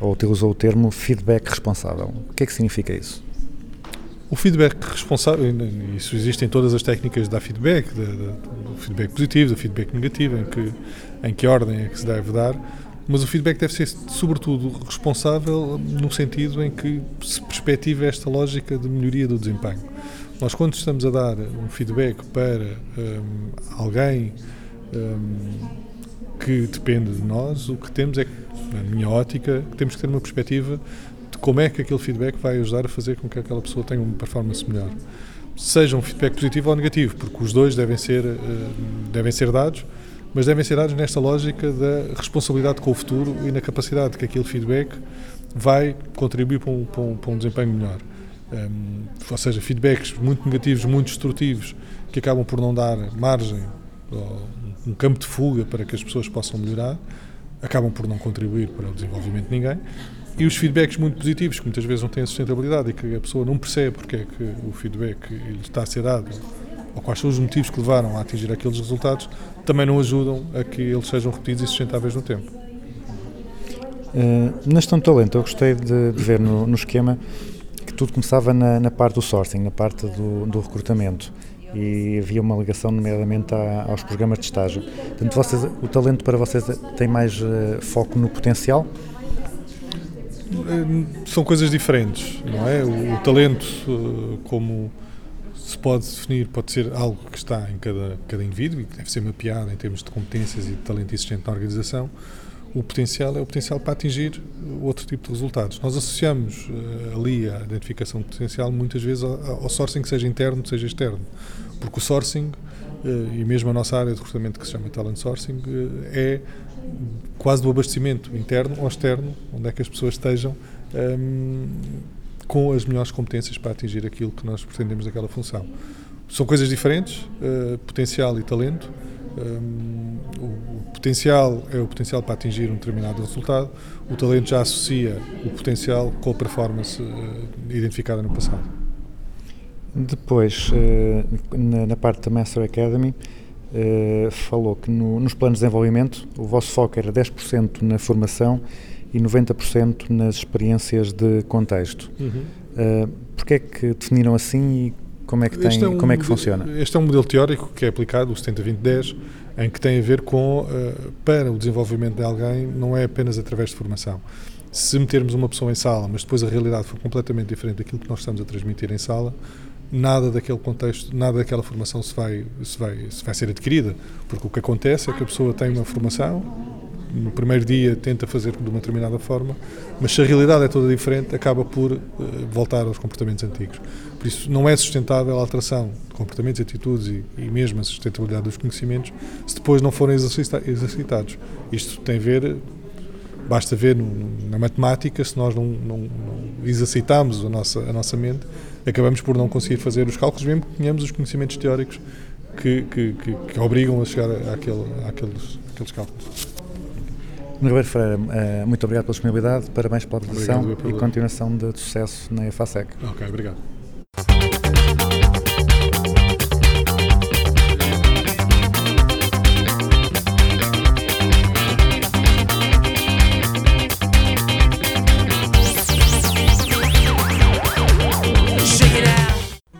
Speaker 1: ou utilizou o termo feedback responsável. O que é que significa isso?
Speaker 6: O feedback responsável, isso existe em todas as técnicas da feedback, do feedback positivo, do feedback negativo, em que, em que ordem é que se deve dar, mas o feedback deve ser, sobretudo, responsável no sentido em que se perspectiva esta lógica de melhoria do desempenho. Nós, quando estamos a dar um feedback para um, alguém um, que depende de nós, o que temos é, na minha ótica, temos que ter uma perspectiva como é que aquele feedback vai ajudar a fazer com que aquela pessoa tenha uma performance melhor. Seja um feedback positivo ou negativo, porque os dois devem ser, uh, devem ser dados, mas devem ser dados nesta lógica da responsabilidade com o futuro e na capacidade que aquele feedback vai contribuir para um, para um, para um desempenho melhor. Um, ou seja, feedbacks muito negativos, muito destrutivos, que acabam por não dar margem, um campo de fuga para que as pessoas possam melhorar, acabam por não contribuir para o desenvolvimento de ninguém. E os feedbacks muito positivos, que muitas vezes não têm sustentabilidade e que a pessoa não percebe porque é que o feedback lhe está a ser dado ou quais são os motivos que levaram a atingir aqueles resultados, também não ajudam a que eles sejam repetidos e sustentáveis no tempo.
Speaker 1: Uh, na gestão de talento, eu gostei de, de ver no, no, esquema que tudo começava na, na, parte do sourcing, na parte do, do recrutamento e havia uma ligação nomeadamente a, aos programas de estágio. Portanto, vocês, o talento para vocês tem mais uh, foco no potencial?
Speaker 6: São coisas diferentes, não é? O, o talento, uh, como se pode definir, pode ser algo que está em cada, cada indivíduo e que deve ser mapeado em termos de competências e de talento existente na organização. O potencial é o potencial para atingir outro tipo de resultados. Nós associamos uh, ali a identificação de potencial muitas vezes ao, ao sourcing, seja interno, seja externo, porque o sourcing e mesmo a nossa área de recrutamento que se chama talent sourcing é quase do abastecimento interno ou externo, onde é que as pessoas estejam um, com as melhores competências para atingir aquilo que nós pretendemos daquela função. São coisas diferentes, uh, potencial e talento. Um, o potencial é o potencial para atingir um determinado resultado, o talento já associa o potencial com a performance uh, identificada no passado.
Speaker 1: Depois, uh, na, na, parte da Master Academy, falou que no, nos planos de desenvolvimento o vosso foco era 10% na formação e 90% nas experiências de contexto. Uhum. Uh, Porquê é que definiram assim e como é que, tem, é um como é que funciona?
Speaker 6: Este é um modelo teórico que é aplicado, o 70-20-10, em que tem a ver com, uh, para o desenvolvimento de alguém, não é apenas através de formação. Se metermos uma pessoa em sala, mas depois a realidade for completamente diferente daquilo que nós estamos a transmitir em sala, nada daquele contexto, nada daquela formação se vai, se vai, se vai ser adquirida. Porque o que acontece é que a pessoa tem uma formação, no primeiro dia tenta fazer de uma determinada forma, mas se a realidade é toda diferente, acaba por uh, voltar aos comportamentos antigos. Por isso, não é sustentável a alteração de comportamentos, atitudes e, e mesmo a sustentabilidade dos conhecimentos se depois não forem exercitados. Isto tem a ver, basta ver no, na matemática, se nós não, não, não exercitarmos a nossa, a nossa mente, acabamos por não conseguir fazer os cálculos, mesmo que tenhamos os conhecimentos teóricos que, que, que, que obrigam a chegar àquele, àqueles, àqueles cálculos.
Speaker 1: Ribeiro Freire, eh, muito obrigado pela disponibilidade, parabéns pela apresentação e continuação de sucesso na EFASEC.
Speaker 6: Ok, obrigado.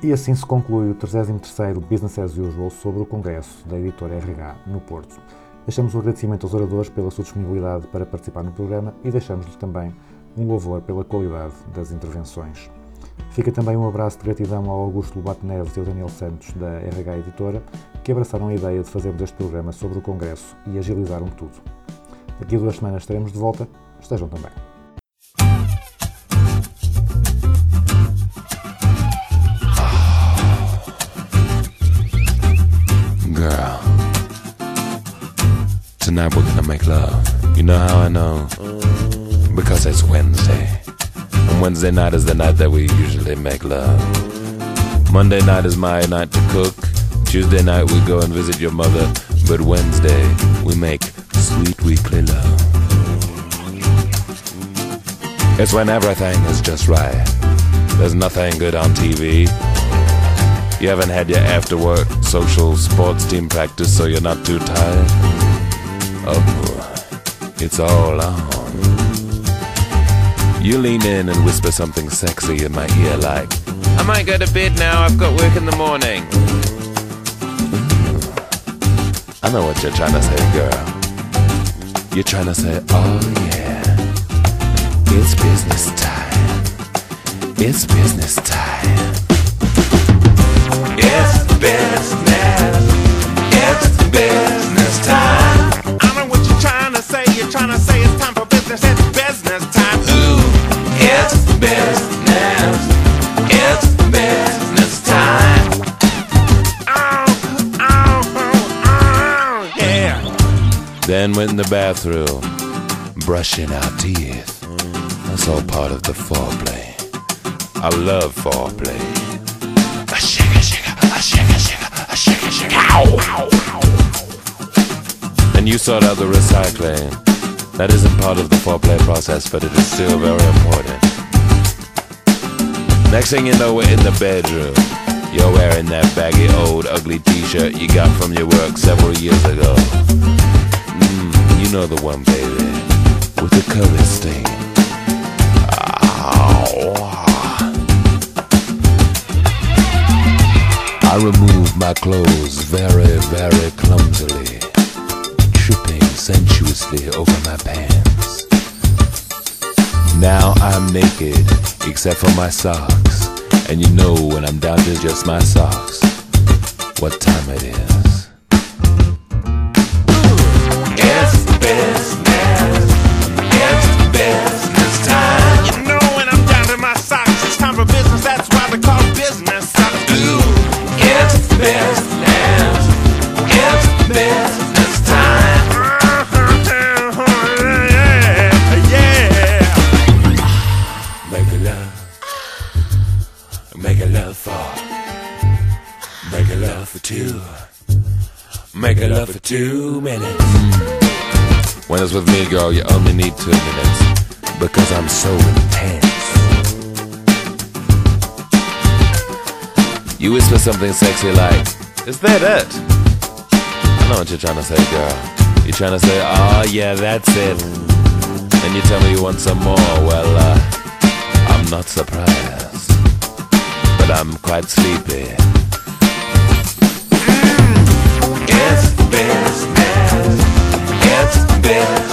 Speaker 1: E assim se conclui o 33º Business as Usual sobre o Congresso da Editora RH no Porto. Deixamos o agradecimento aos oradores pela sua disponibilidade para participar no programa e deixamos-lhes também um louvor pela qualidade das intervenções. Fica também um abraço de gratidão ao Augusto Lobato Neves e ao Daniel Santos, da RH Editora, que abraçaram a ideia de fazermos este programa sobre o Congresso e agilizaram tudo. Daqui a duas semanas estaremos de volta. Estejam também.
Speaker 7: Tonight we're gonna make love. You know how I know? Because it's Wednesday. And Wednesday night is the night that we usually make love. Monday night is my night to cook. Tuesday night we go and visit your mother. But Wednesday we make sweet weekly love. It's when everything is just right. There's nothing good on TV. You haven't had your after work social sports team practice, so you're not too tired? Oh, it's all on. You lean in and whisper something sexy in my ear, like, I might go to bed now, I've got work in the morning. I know what you're trying to say, girl. You're trying to say, oh yeah, it's business time. It's business time. It's business. It's business time.
Speaker 8: Trying to say it's time for business. It's business time.
Speaker 7: Ooh, it's business. It's business time.
Speaker 8: Oh, oh, oh, oh, yeah.
Speaker 7: Then went in the bathroom, brushing our teeth. That's all part of the foreplay. I love foreplay. A shaka, a shaka shaka, a shaka shaka. Ow, ow, ow. And you sort out the recycling. That isn't part of the foreplay process, but it is still very important. Next thing you know, we're in the bedroom. You're wearing that baggy old ugly t-shirt you got from your work several years ago. Mm, you know the one, baby, with the color stain. Ow. I remove my clothes very, very clumsily, over my pants. Now I'm naked, except for my socks, and you know when I'm down to just my socks, what time it is. with me, girl, you only need two minutes because I'm so intense. You whisper something sexy like, Is that it? I know what you're trying to say, girl. You're trying to say, Oh, yeah, that's it. Then you tell me you want some more. Well, uh, I'm not surprised, but I'm quite sleepy. Mm. It's been bed.